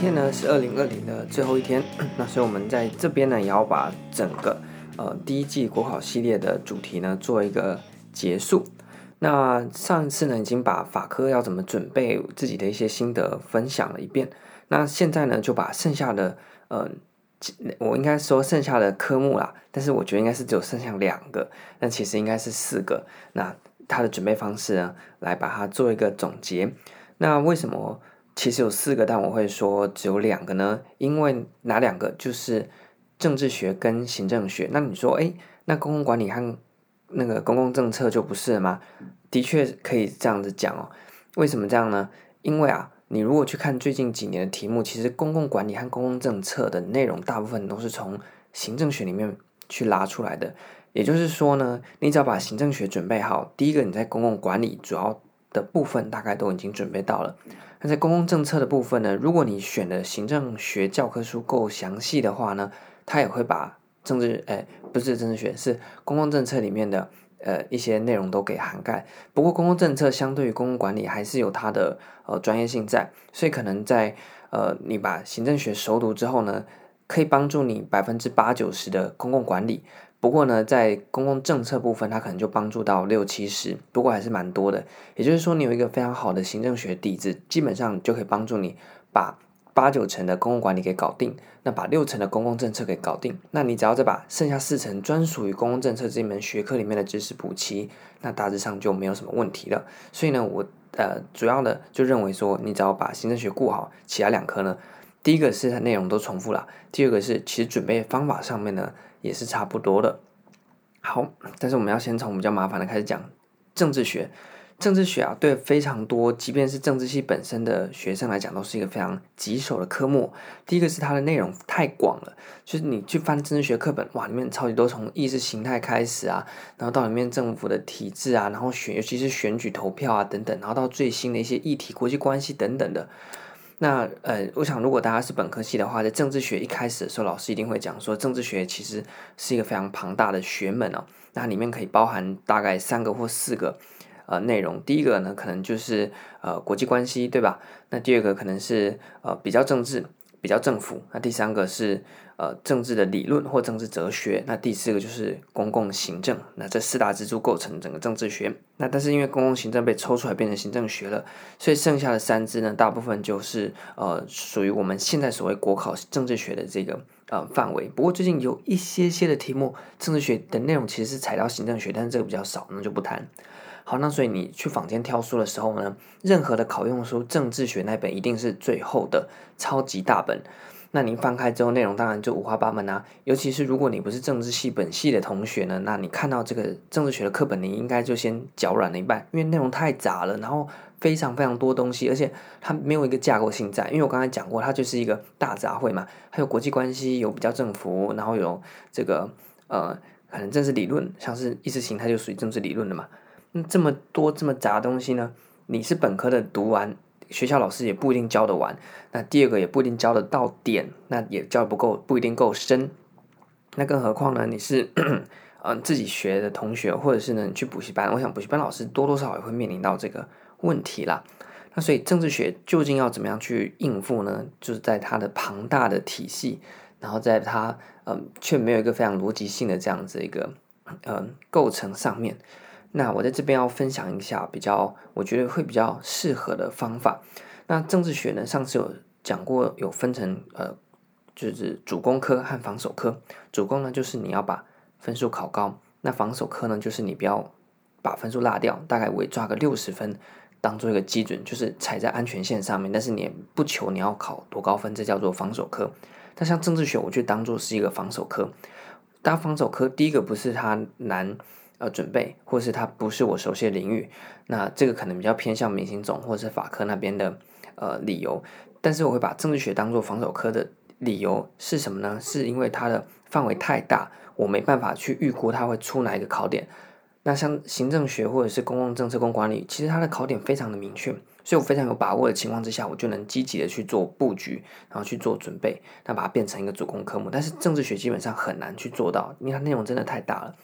今天呢是二零二零的最后一天，那所以我们在这边呢也要把整个呃第一季国考系列的主题呢做一个结束。那上一次呢已经把法科要怎么准备自己的一些心得分享了一遍，那现在呢就把剩下的呃我应该说剩下的科目啦，但是我觉得应该是只有剩下两个，但其实应该是四个。那它的准备方式呢，来把它做一个总结。那为什么？其实有四个，但我会说只有两个呢，因为哪两个？就是政治学跟行政学。那你说，哎，那公共管理和那个公共政策就不是了吗？的确可以这样子讲哦。为什么这样呢？因为啊，你如果去看最近几年的题目，其实公共管理和公共政策的内容大部分都是从行政学里面去拉出来的。也就是说呢，你只要把行政学准备好，第一个你在公共管理主要的部分大概都已经准备到了。那在公共政策的部分呢，如果你选的行政学教科书够详细的话呢，它也会把政治，哎，不是政治学，是公共政策里面的呃一些内容都给涵盖。不过公共政策相对于公共管理还是有它的呃专业性在，所以可能在呃你把行政学熟读之后呢，可以帮助你百分之八九十的公共管理。不过呢，在公共政策部分，它可能就帮助到六七十，不过还是蛮多的。也就是说，你有一个非常好的行政学底子，基本上就可以帮助你把八九成的公共管理给搞定，那把六成的公共政策给搞定。那你只要再把剩下四成专属于公共政策这一门学科里面的知识补齐，那大致上就没有什么问题了。所以呢，我呃主要的就认为说，你只要把行政学顾好，其他两科呢，第一个是它内容都重复了，第二个是其实准备方法上面呢。也是差不多的。好，但是我们要先从比较麻烦的开始讲政治学。政治学啊，对非常多，即便是政治系本身的学生来讲，都是一个非常棘手的科目。第一个是它的内容太广了，就是你去翻政治学课本，哇，里面超级多，从意识形态开始啊，然后到里面政府的体制啊，然后选，尤其是选举投票啊等等，然后到最新的一些议题、国际关系等等的。那呃，我想如果大家是本科系的话，在政治学一开始的时候，老师一定会讲说，政治学其实是一个非常庞大的学门哦。那里面可以包含大概三个或四个呃内容。第一个呢，可能就是呃国际关系，对吧？那第二个可能是呃比较政治。比较政府，那第三个是呃政治的理论或政治哲学，那第四个就是公共行政，那这四大支柱构成整个政治学。那但是因为公共行政被抽出来变成行政学了，所以剩下的三支呢，大部分就是呃属于我们现在所谓国考政治学的这个呃范围。不过最近有一些些的题目，政治学的内容其实是踩到行政学，但是这个比较少，那就不谈。好，那所以你去坊间挑书的时候呢，任何的考用书，政治学那本一定是最后的超级大本。那你翻开之后，内容当然就五花八门啊。尤其是如果你不是政治系本系的同学呢，那你看到这个政治学的课本，你应该就先脚软了一半，因为内容太杂了，然后非常非常多东西，而且它没有一个架构性在。因为我刚才讲过，它就是一个大杂烩嘛，还有国际关系，有比较政府，然后有这个呃，可能政治理论，像是意识形态就属于政治理论的嘛。那这么多这么杂东西呢？你是本科的读完，学校老师也不一定教得完。那第二个也不一定教得到点，那也教不够，不一定够深。那更何况呢？你是嗯、自己学的同学，或者是呢你去补习班？我想补习班老师多多少少也会面临到这个问题啦。那所以政治学究竟要怎么样去应付呢？就是在它的庞大的体系，然后在它嗯、却没有一个非常逻辑性的这样子一个嗯、构成上面。那我在这边要分享一下比较，我觉得会比较适合的方法。那政治学呢，上次有讲过，有分成呃，就是主攻科和防守科。主攻呢，就是你要把分数考高；那防守科呢，就是你不要把分数落掉，大概我抓个六十分当做一个基准，就是踩在安全线上面。但是你也不求你要考多高分，这叫做防守科。但像政治学，我就当做是一个防守科。当防守科，第一个不是它难。呃，准备，或是它不是我熟悉的领域，那这个可能比较偏向明星总或者是法科那边的呃理由。但是我会把政治学当做防守科的理由是什么呢？是因为它的范围太大，我没办法去预估它会出哪一个考点。那像行政学或者是公共政策、公管理，其实它的考点非常的明确，所以我非常有把握的情况之下，我就能积极的去做布局，然后去做准备，那把它变成一个主攻科目。但是政治学基本上很难去做到，因为它内容真的太大了。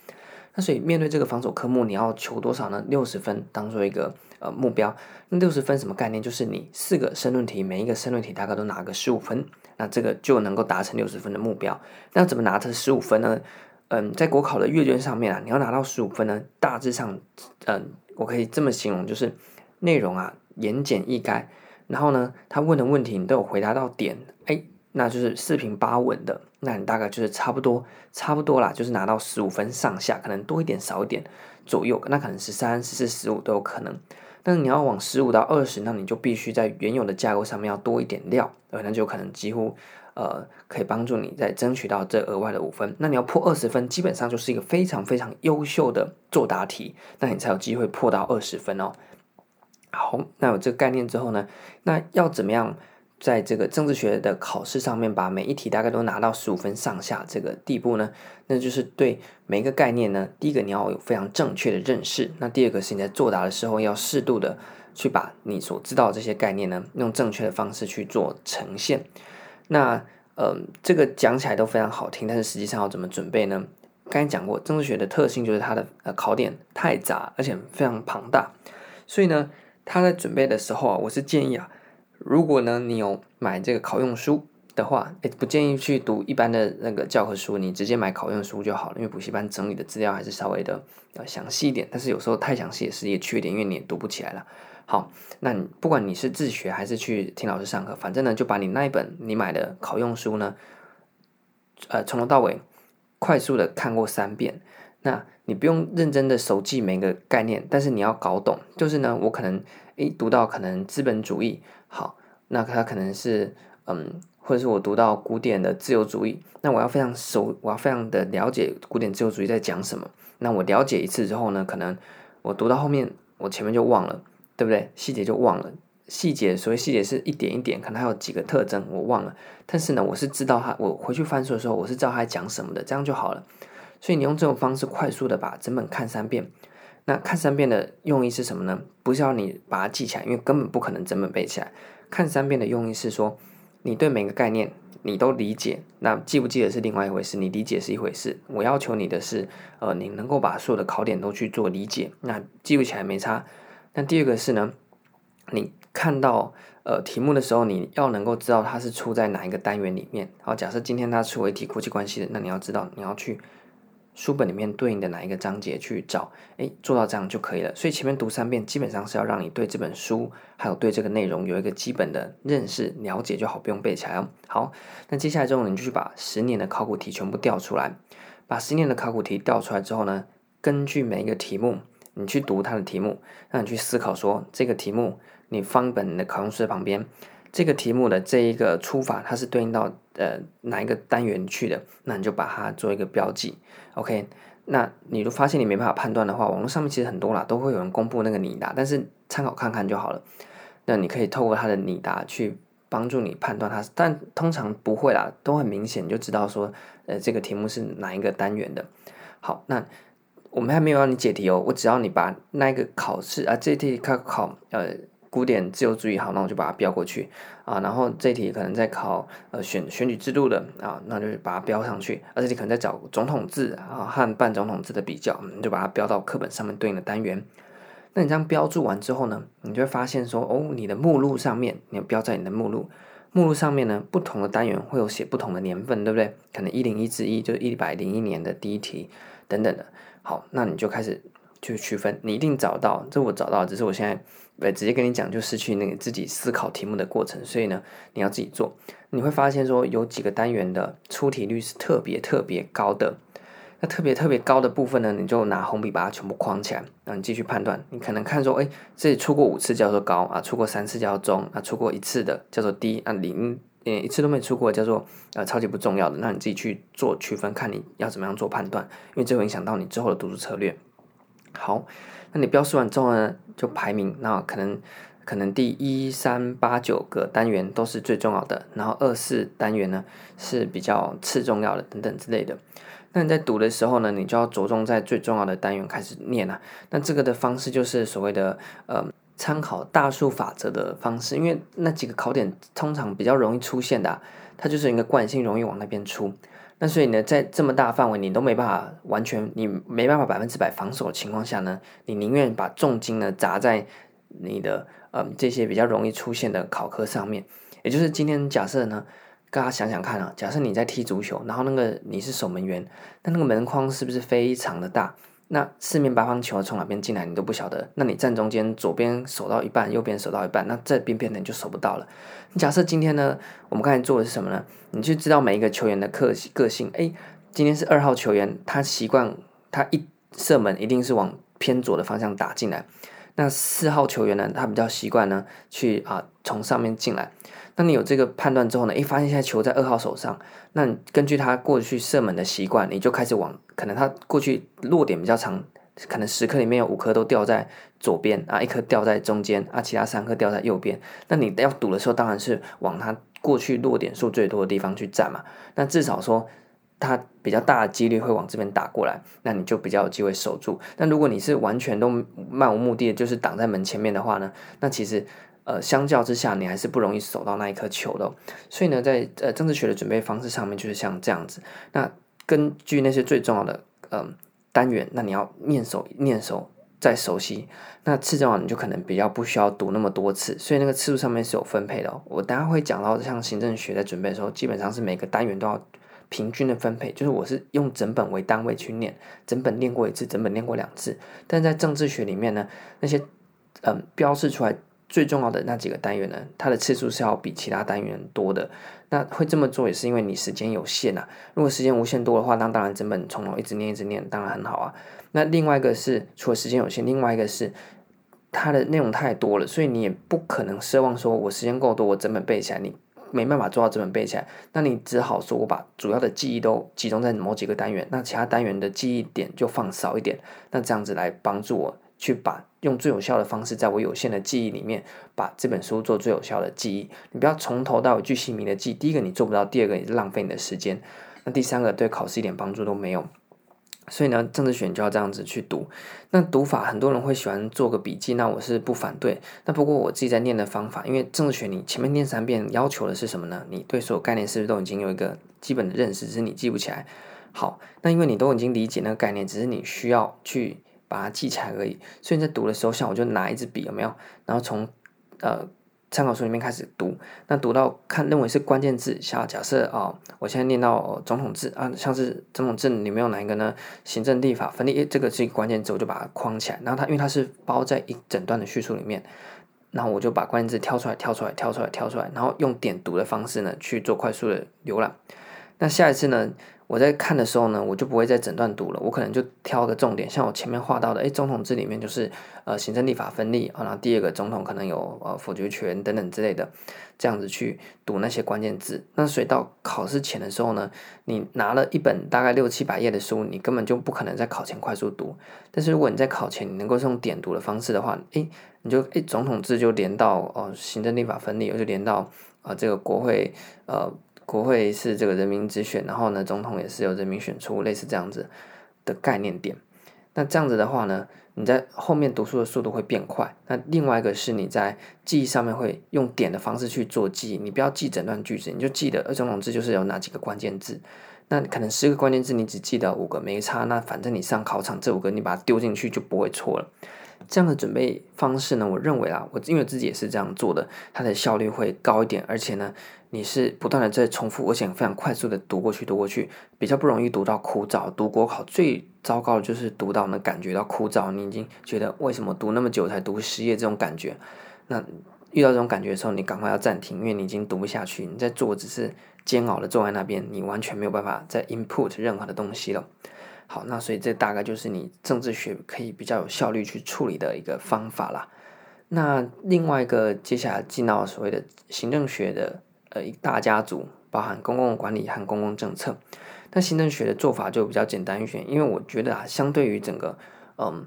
那所以面对这个防守科目，你要求多少呢？六十分当做一个呃目标。那六十分什么概念？就是你四个申论题，每一个申论题大概都拿个十五分，那这个就能够达成六十分的目标。那怎么拿这十五分呢？嗯，在国考的阅卷上面啊，你要拿到十五分呢，大致上，嗯，我可以这么形容，就是内容啊言简意赅，然后呢，他问的问题你都有回答到点，哎，那就是四平八稳的，那你大概就是差不多差不多啦，就是拿到十五分上下，可能多一点少一点左右，那可能十三、十四、十五都有可能。但是你要往十五到二十，那你就必须在原有的架构上面要多一点料，呃那就可能几乎。呃，可以帮助你再争取到这额外的五分。那你要破二十分，基本上就是一个非常非常优秀的作答题，那你才有机会破到二十分哦。好，那有这个概念之后呢，那要怎么样在这个政治学的考试上面把每一题大概都拿到十五分上下这个地步呢？那就是对每一个概念呢，第一个你要有非常正确的认识，那第二个是你在作答的时候要适度的去把你所知道这些概念呢，用正确的方式去做呈现。那呃，这个讲起来都非常好听，但是实际上要怎么准备呢？刚才讲过，政治学的特性就是它的呃考点太杂，而且非常庞大，所以呢，他在准备的时候啊，我是建议啊，如果呢你有买这个考用书的话，诶，不建议去读一般的那个教科书，你直接买考用书就好了，因为补习班整理的资料还是稍微的呃详细一点，但是有时候太详细也是也缺点，因为你也读不起来了。好，那你不管你是自学还是去听老师上课，反正呢，就把你那一本你买的考用书呢，呃，从头到尾快速的看过三遍。那你不用认真的熟记每个概念，但是你要搞懂。就是呢，我可能诶读到可能资本主义，好，那它可能是嗯，或者是我读到古典的自由主义，那我要非常熟，我要非常的了解古典自由主义在讲什么。那我了解一次之后呢，可能我读到后面，我前面就忘了。对不对？细节就忘了，细节所谓细节是一点一点，可能还有几个特征我忘了，但是呢，我是知道他，我回去翻书的时候，我是知道他讲什么的，这样就好了。所以你用这种方式快速的把整本看三遍，那看三遍的用意是什么呢？不是要你把它记起来，因为根本不可能整本背起来。看三遍的用意是说，你对每个概念你都理解，那记不记得是另外一回事，你理解是一回事。我要求你的是，呃，你能够把所有的考点都去做理解，那记不起来没差。那第二个是呢，你看到呃题目的时候，你要能够知道它是出在哪一个单元里面。好，假设今天它出为题国际关系的，那你要知道你要去书本里面对应的哪一个章节去找，诶，做到这样就可以了。所以前面读三遍，基本上是要让你对这本书还有对这个内容有一个基本的认识了解就好，不用背起来。好，那接下来之后，你就去把十年的考古题全部调出来，把十年的考古题调出来之后呢，根据每一个题目。你去读它的题目，让你去思考说这个题目，你放本你的考用书的旁边，这个题目的这一个出法，它是对应到呃哪一个单元去的，那你就把它做一个标记，OK。那你如果发现你没办法判断的话，网络上面其实很多啦，都会有人公布那个拟答，但是参考看看就好了。那你可以透过它的拟答去帮助你判断它，但通常不会啦，都很明显就知道说，呃，这个题目是哪一个单元的。好，那。我们还没有让你解题哦，我只要你把那个考试啊，这题考考呃古典自由主义好，那我就把它标过去啊。然后这题可能在考呃选选举制度的啊，那就是把它标上去。而且你可能在找总统制啊和半总统制的比较，你就把它标到课本上面对应的单元。那你这样标注完之后呢，你就会发现说哦，你的目录上面你标在你的目录，目录上面呢，不同的单元会有写不同的年份，对不对？可能一零一之一就是一百零一年的第一题等等的。好，那你就开始去区分，你一定找到，这我找到，只是我现在呃直接跟你讲，就失去那个自己思考题目的过程，所以呢，你要自己做。你会发现说有几个单元的出题率是特别特别高的，那特别特别高的部分呢，你就拿红笔把它全部框起来，然后你继续判断。你可能看说，哎，这里出过五次叫做高啊，出过三次叫做中啊，出过一次的叫做低啊，零。嗯，一次都没出过，叫做呃超级不重要的，那你自己去做区分，看你要怎么样做判断，因为这会影响到你之后的读书策略。好，那你标示完之后呢，就排名，那可能可能第一三八九个单元都是最重要的，然后二四单元呢是比较次重要的等等之类的。那你在读的时候呢，你就要着重在最重要的单元开始念啊。那这个的方式就是所谓的呃。参考大数法则的方式，因为那几个考点通常比较容易出现的，它就是一个惯性，容易往那边出。那所以呢，在这么大范围你都没办法完全，你没办法百分之百防守的情况下呢，你宁愿把重金呢砸在你的嗯这些比较容易出现的考科上面。也就是今天假设呢，大家想想看啊，假设你在踢足球，然后那个你是守门员，那那个门框是不是非常的大？那四面八方球从哪边进来你都不晓得。那你站中间，左边守到一半，右边守到一半，那这边变成就守不到了。你假设今天呢，我们刚才做的是什么呢？你去知道每一个球员的个个性。诶，今天是二号球员，他习惯他一射门一定是往偏左的方向打进来。那四号球员呢，他比较习惯呢去啊从上面进来。那你有这个判断之后呢，诶，发现现在球在二号手上，那你根据他过去射门的习惯，你就开始往可能它过去落点比较长，可能十颗里面有五颗都掉在左边啊，一颗掉在中间啊，其他三颗掉在右边。那你要赌的时候，当然是往它过去落点数最多的地方去站嘛。那至少说它比较大的几率会往这边打过来，那你就比较有机会守住。但如果你是完全都漫无目的，就是挡在门前面的话呢，那其实。呃，相较之下，你还是不容易守到那一颗球的。所以呢，在呃政治学的准备方式上面，就是像这样子。那根据那些最重要的嗯、单元，那你要念熟、念熟再熟悉。那次重要你就可能比较不需要读那么多次。所以那个次数上面是有分配的哦。我等下会讲到，像行政学在准备的时候，基本上是每个单元都要平均的分配，就是我是用整本为单位去念，整本念过一次，整本念过两次。但在政治学里面呢，那些嗯、标示出来。最重要的那几个单元呢，它的次数是要比其他单元多的。那会这么做也是因为你时间有限啊。如果时间无限多的话，那当然整本从头一直念一直念，当然很好啊。那另外一个是除了时间有限，另外一个是它的内容太多了，所以你也不可能奢望说我时间够多，我整本背起来，你没办法做到整本背起来。那你只好说我把主要的记忆都集中在某几个单元，那其他单元的记忆点就放少一点，那这样子来帮助我。去把用最有效的方式，在我有限的记忆里面，把这本书做最有效的记忆。你不要从头到尾巨细靡的记，第一个你做不到，第二个也是浪费你的时间，那第三个对考试一点帮助都没有。所以呢，政治学就要这样子去读。那读法很多人会喜欢做个笔记，那我是不反对。那不过我自己在念的方法，因为政治学你前面念三遍，要求的是什么呢？你对所有概念是不是都已经有一个基本的认识，只是你记不起来？好，那因为你都已经理解那个概念，只是你需要去。把它记起来而已，所以在读的时候，像我就拿一支笔，有没有？然后从呃参考书里面开始读，那读到看认为是关键字，像假设啊、哦，我现在念到、总统制啊，像是总统制里面有哪一个呢？行政立法分立，这个是一个关键字，我就把它框起来。然后它因为它是包在一整段的叙述里面，然后我就把关键字挑出来，挑出来，挑出来，挑出来，然后用点读的方式呢去做快速的浏览。那下一次呢？我在看的时候呢，我就不会再整段读了，我可能就挑个重点，像我前面画到的，诶，总统制里面就是呃行政立法分立啊，然后第二个总统可能有呃否决权等等之类的，这样子去读那些关键字。那所以到考试前的时候呢，你拿了一本大概六七百页的书，你根本就不可能在考前快速读。但是如果你在考前你能够用点读的方式的话，诶，你就诶总统制就连到哦、呃、行政立法分立，又就连到啊、这个国会呃。国会是这个人民直选，然后呢，总统也是由人民选出，类似这样子的概念点。那这样子的话呢，你在后面读书的速度会变快。那另外一个是你在记忆上面会用点的方式去做记忆，你不要记整段句子，你就记得呃总统制就是有哪几个关键字。那可能十个关键字你只记得五个，没差。那反正你上考场这五个你把它丢进去就不会错了。这样的准备方式呢，我认为啊，我因为自己也是这样做的，它的效率会高一点，而且呢，你是不断的在重复，而且非常快速的读过去，读过去，比较不容易读到枯燥。读国考最糟糕的就是读到呢，感觉到枯燥，你已经觉得为什么读那么久才读十页这种感觉。那遇到这种感觉的时候，你赶快要暂停，因为你已经读不下去，你在做只是煎熬的坐在那边，你完全没有办法再 input 任何的东西了。好，那所以这大概就是你政治学可以比较有效率去处理的一个方法啦。那另外一个，接下来进到所谓的行政学的呃一大家族，包含公共管理和公共政策。那行政学的做法就比较简单一些，因为我觉得啊，相对于整个嗯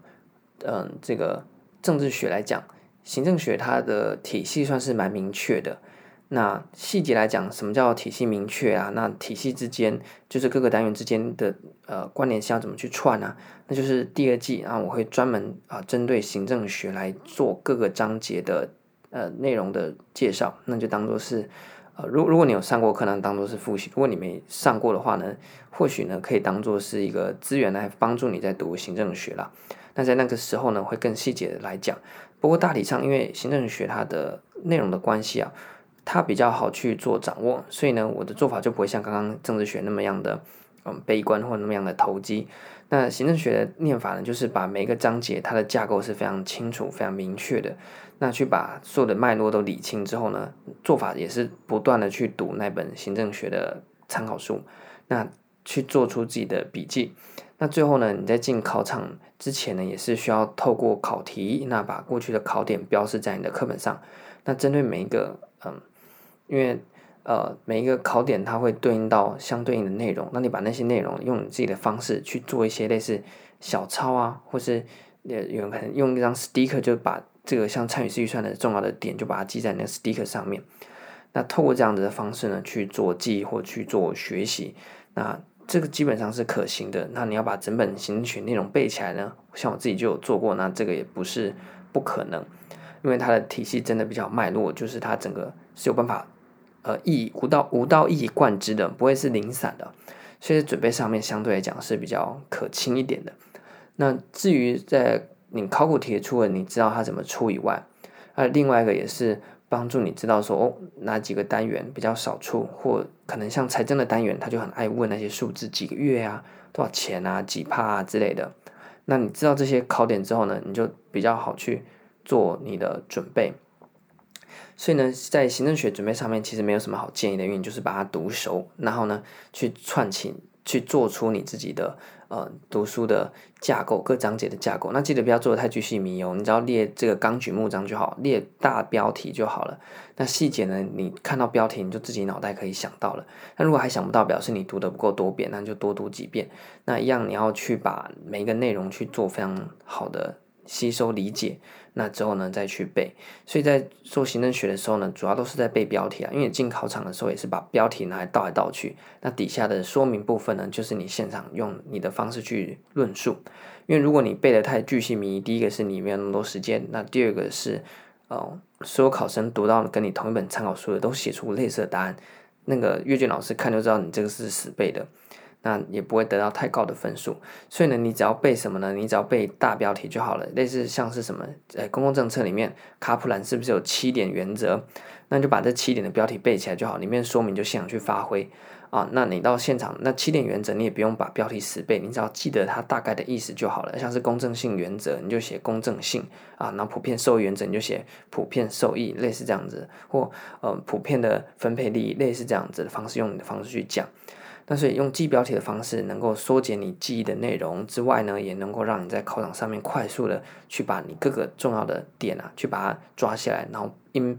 嗯这个政治学来讲，行政学它的体系算是蛮明确的。那细节来讲，什么叫体系明确啊？那体系之间就是各个单元之间的呃关联性要怎么去串、啊？那就是第二季啊，我会专门啊针对行政学来做各个章节的呃内容的介绍，那就当做是呃，如如果你有上过课，呢当做是复习；如果你没上过的话呢，或许呢可以当做是一个资源来帮助你在读行政学啦。那在那个时候呢，会更细节的来讲。不过大体上，因为行政学它的内容的关系啊，它比较好去做掌握，所以呢，我的做法就不会像刚刚政治学那么样的嗯悲观或那么样的投机。那行政学的念法呢，就是把每一个章节它的架构是非常清楚、非常明确的。那去把所有的脉络都理清之后呢，做法也是不断的去读那本行政学的参考书，那去做出自己的笔记。那最后呢，你在进考场之前呢，也是需要透过考题，那把过去的考点标示在你的课本上。那针对每一个，嗯，因为呃每一个考点它会对应到相对应的内容，那你把那些内容用你自己的方式去做一些类似小抄啊，或是有有可能用一张 sticker 就把。这个像参与式预算的重要的点，就把它记在那个 sticker 上面。那透过这样子的方式呢，去做记忆或去做学习，那这个基本上是可行的。那你要把整本行政学内容背起来呢，像我自己就有做过，那这个也不是不可能，因为它的体系真的比较脉络，就是它整个是有办法，呃，一无到无到一以贯之的，不会是零散的，所以准备上面相对来讲是比较可轻一点的。那至于在你考古题出了，你知道它怎么出以外，而另外一个也是帮助你知道说哦，哪几个单元比较少出，或可能像财政的单元，他就很爱问那些数字，几个月啊，多少钱啊，几帕啊之类的。那你知道这些考点之后呢，你就比较好去做你的准备。所以呢，在行政学准备上面，其实没有什么好建议的，因为你就是把它读熟，然后呢，去串起，去做出你自己的。呃，读书的架构，各章节的架构，那记得不要做的太具细靡遗，你只要列这个纲举目张就好，列大标题就好了。那细节呢，你看到标题你就自己脑袋可以想到了。那如果还想不到，表示你读的不够多遍，那就多读几遍。那一样你要去把每一个内容去做非常好的吸收理解。那之后呢，再去背。所以在做行政学的时候呢，主要都是在背标题啊，因为进考场的时候也是把标题拿来倒来倒去。那底下的说明部分呢，就是你现场用你的方式去论述。因为如果你背得太巨细迷，第一个是你没有那么多时间，那第二个是，呃，所有考生读到跟你同一本参考书的都写出类似的答案，那个阅卷老师看就知道你这个是死背的。那也不会得到太高的分数，所以呢，你只要背什么呢？你只要背大标题就好了，类似像是什么，呃，公共政策里面卡普兰是不是有七点原则？那就把这七点的标题背起来就好，里面说明就现场去发挥啊。那你到现场，那七点原则你也不用把标题死背，你只要记得它大概的意思就好了。像是公正性原则，你就写公正性啊；然后普遍受益原则，你就写普遍受益，类似这样子，或呃普遍的分配利益，类似这样子的方式，用你的方式去讲。那所以用记标题的方式，能够缩减你记忆的内容之外呢，也能够让你在考场上面快速的去把你各个重要的点啊，去把它抓下来，然后应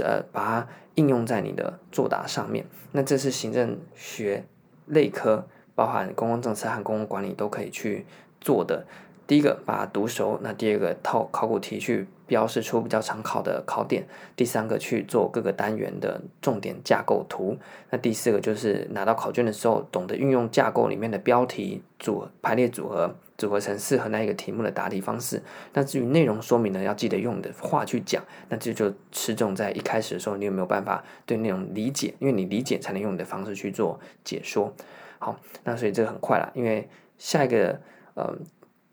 呃把它应用在你的作答上面。那这是行政学类科，包含公共政策和公共管理都可以去做的。第一个把它读熟，那第二个套考古题去标示出比较常考的考点，第三个去做各个单元的重点架构图，那第四个就是拿到考卷的时候，懂得运用架构里面的标题组排列组合，组合成适合那一个题目的答题方式。那至于内容说明呢，要记得用你的话去讲，那这就吃重在一开始的时候，你有没有办法对内容理解？因为你理解才能用你的方式去做解说。好，那所以这个很快了，因为下一个呃。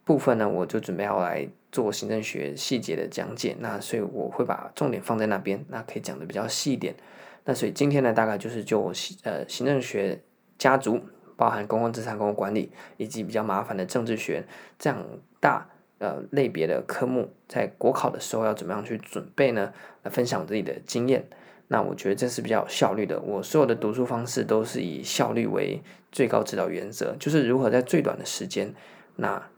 部分呢，我就准备要来做行政学细节的讲解，那所以我会把重点放在那边，那可以讲的比较细一点。那所以今天呢，大概就是就呃行政学家族，包含公共资产、公共管理，以及比较麻烦的政治学这样大呃类别的科目，在国考的时候要怎么样去准备呢？来分享自己的经验。那我觉得这是比较有效率的。我所有的读书方式都是以效率为最高指导原则，就是如何在最短的时间那。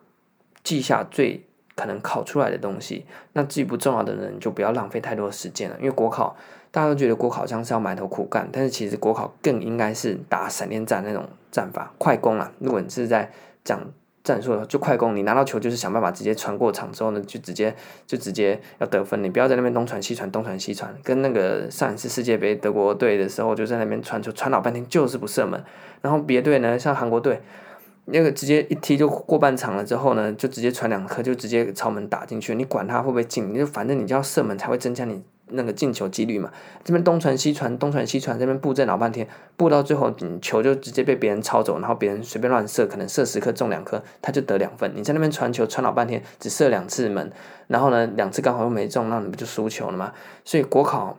记下最可能考出来的东西，那至于不重要的人就不要浪费太多时间了。因为国考大家都觉得国考像是要埋头苦干，但是其实国考更应该是打闪电战那种战法，快攻啊！如果你是在讲战术的话，就快攻，你拿到球就是想办法直接传过场之后呢，就直接就直接要得分，你不要在那边东传西传，东传西传，跟那个上一次世界杯德国队的时候就在那边传球传老半天就是不射门，然后别队呢像韩国队。那个直接一踢就过半场了，之后呢，就直接传两颗，就直接朝门打进去。你管他会不会进，你就反正你就要射门才会增加你那个进球几率嘛。这边东传西传，东传西传，这边布阵老半天，布到最后，你球就直接被别人抄走，然后别人随便乱射，可能射十颗中两颗，他就得两分。你在那边传球传老半天，只射两次门，然后呢，两次刚好又没中，那你不就输球了吗？所以国考。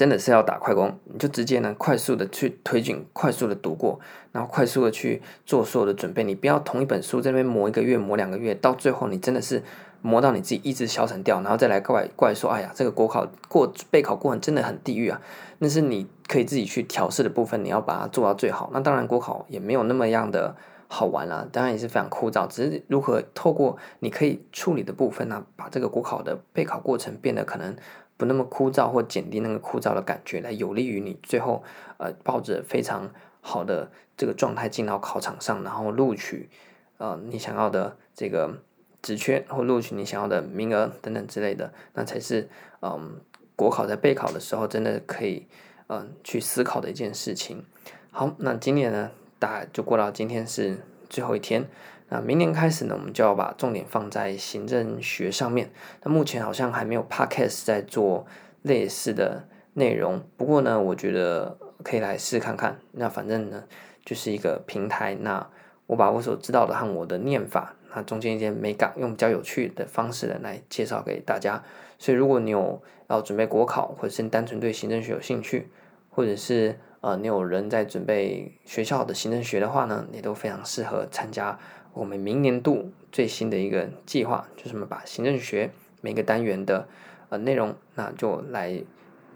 真的是要打快攻，你就直接呢快速的去推进，快速的读过，然后快速的去做所有的准备。你不要同一本书在那边磨一个月、磨两个月，到最后你真的是磨到你自己意志消沉掉，然后再来怪怪说：“哎呀，这个国考过备考过程真的很地狱啊！”那是你可以自己去调试的部分，你要把它做到最好。那当然，国考也没有那么样的好玩啦，当然也是非常枯燥。只是如何透过你可以处理的部分呢，把这个国考的备考过程变得可能。不那么枯燥，或减低那个枯燥的感觉，来有利于你最后呃抱着非常好的这个状态进到考场上，然后录取呃你想要的这个职缺或录取你想要的名额等等之类的，那才是嗯、国考在备考的时候真的可以嗯、去思考的一件事情。好，那今年呢，大概就过到今天是最后一天。那明年开始呢，我们就要把重点放在行政学上面。那目前好像还没有 podcast 在做类似的内容，不过呢，我觉得可以来试看看。那反正呢，就是一个平台。那我把我所知道的和我的念法，那中间一些美感，用比较有趣的方式呢来介绍给大家。所以如果你有要准备国考，或者是单纯对行政学有兴趣，或者是呃你有人在准备学校的行政学的话呢，你都非常适合参加。我们明年度最新的一个计划，就是我们把行政学每个单元的呃内容，那就来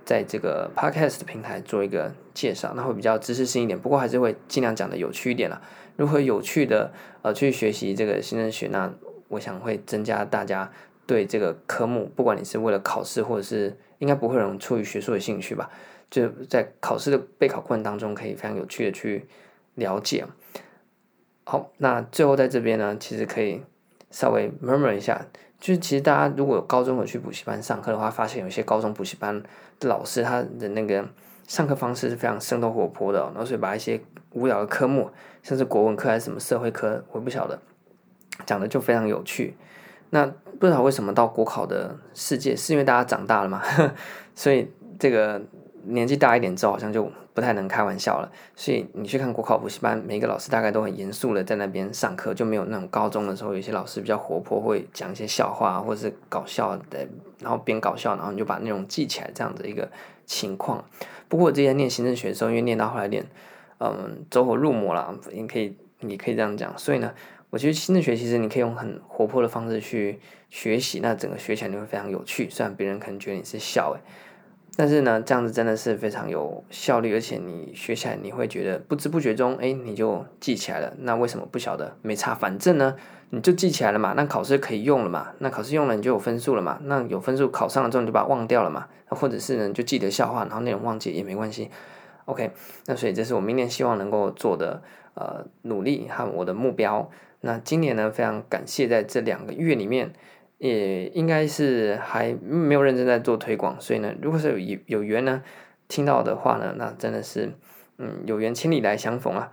在这个 podcast 的平台做一个介绍，那会比较知识性一点，不过还是会尽量讲的有趣一点了。如何有趣的呃去学习这个行政学，那我想会增加大家对这个科目，不管你是为了考试，或者是应该不会有人出于学术的兴趣吧，就在考试的备考过程当中，可以非常有趣的去了解。好，那最后在这边呢，其实可以稍微 murmur 一下，就是其实大家如果高中有去补习班上课的话，发现有些高中补习班的老师他的那个上课方式是非常生动活泼的，然后所以把一些无聊的科目，像是国文科还是什么社会科，我不晓得，讲的就非常有趣。那不知道为什么到国考的世界，是因为大家长大了嘛？所以这个年纪大一点之后，好像就。不太能开玩笑了，所以你去看国考补习班，每一个老师大概都很严肃的在那边上课，就没有那种高中的时候，有些老师比较活泼，会讲一些笑话或者是搞笑的，然后边搞笑，然后你就把内容记起来这样的一个情况。不过我之前念行政学的时候，因为念到后来念，嗯，走火入魔了，你可以你可以这样讲。所以呢，我觉得行政学其实你可以用很活泼的方式去学习，那整个学起来你会非常有趣。虽然别人可能觉得你是笑诶。但是呢，这样子真的是非常有效率，而且你学起来你会觉得不知不觉中，哎，你就记起来了。那为什么不晓得？没差，反正呢，你就记起来了嘛。那考试可以用了嘛？那考试用了你就有分数了嘛？那有分数考上了之后你就把它忘掉了嘛？或者是呢，就记得笑话，然后内容忘记也没关系。OK，那所以这是我明年希望能够做的呃努力和我的目标。那今年呢，非常感谢在这两个月里面。也应该是还没有认真在做推广，所以呢，如果是有有缘呢，听到的话呢，那真的是，嗯，有缘千里来相逢啊。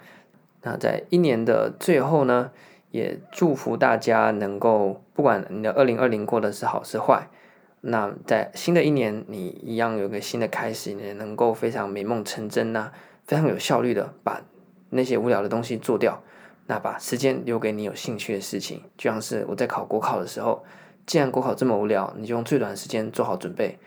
那在一年的最后呢，也祝福大家能够，不管你的二零二零过得是好是坏，那在新的一年，你一样有个新的开始，你也能够非常美梦成真呐、非常有效率的把那些无聊的东西做掉，那把时间留给你有兴趣的事情，就像是我在考国考的时候。既然国考这么无聊，你就用最短的时间做好准备，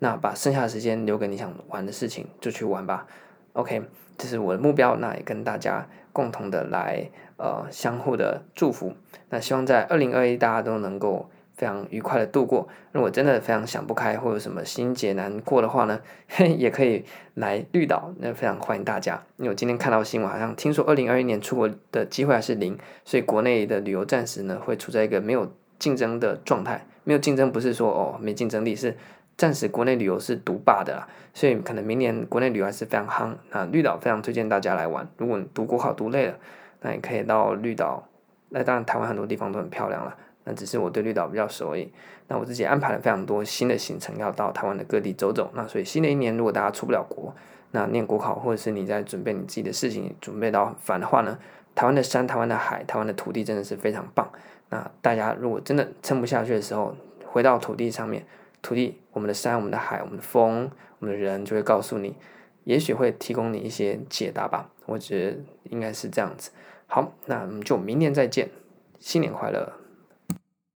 那把剩下的时间留给你想玩的事情，就去玩吧。OK，这是我的目标，那也跟大家共同的来呃相互的祝福。那希望在二零二一大家都能够非常愉快的度过。如果真的非常想不开或有什么心结难过的话呢，嘿，也可以来绿岛，那非常欢迎大家。因为我今天看到新闻，好像听说二零二一年出国的机会还是零，所以国内的旅游暂时呢会处在一个没有。竞争的状态没有竞争，不是说哦没竞争力，是暂时国内旅游是独霸的啦，所以可能明年国内旅游还是非常夯啊。绿岛非常推荐大家来玩，如果你读国考读累了，那你可以到绿岛。那当然台湾很多地方都很漂亮了，那只是我对绿岛比较熟而已。那我自己安排了非常多新的行程，要到台湾的各地走走。那所以新的一年如果大家出不了国，那念国考或者是你在准备你自己的事情，准备到烦的话呢，台湾的山、台湾的海、台湾的土地真的是非常棒。那大家如果真的撑不下去的时候，回到土地上面，土地、我们的山、我们的海、我们的风、我们的人，就会告诉你，也许会提供你一些解答吧。我觉得应该是这样子。好，那我们就明年再见，新年快乐。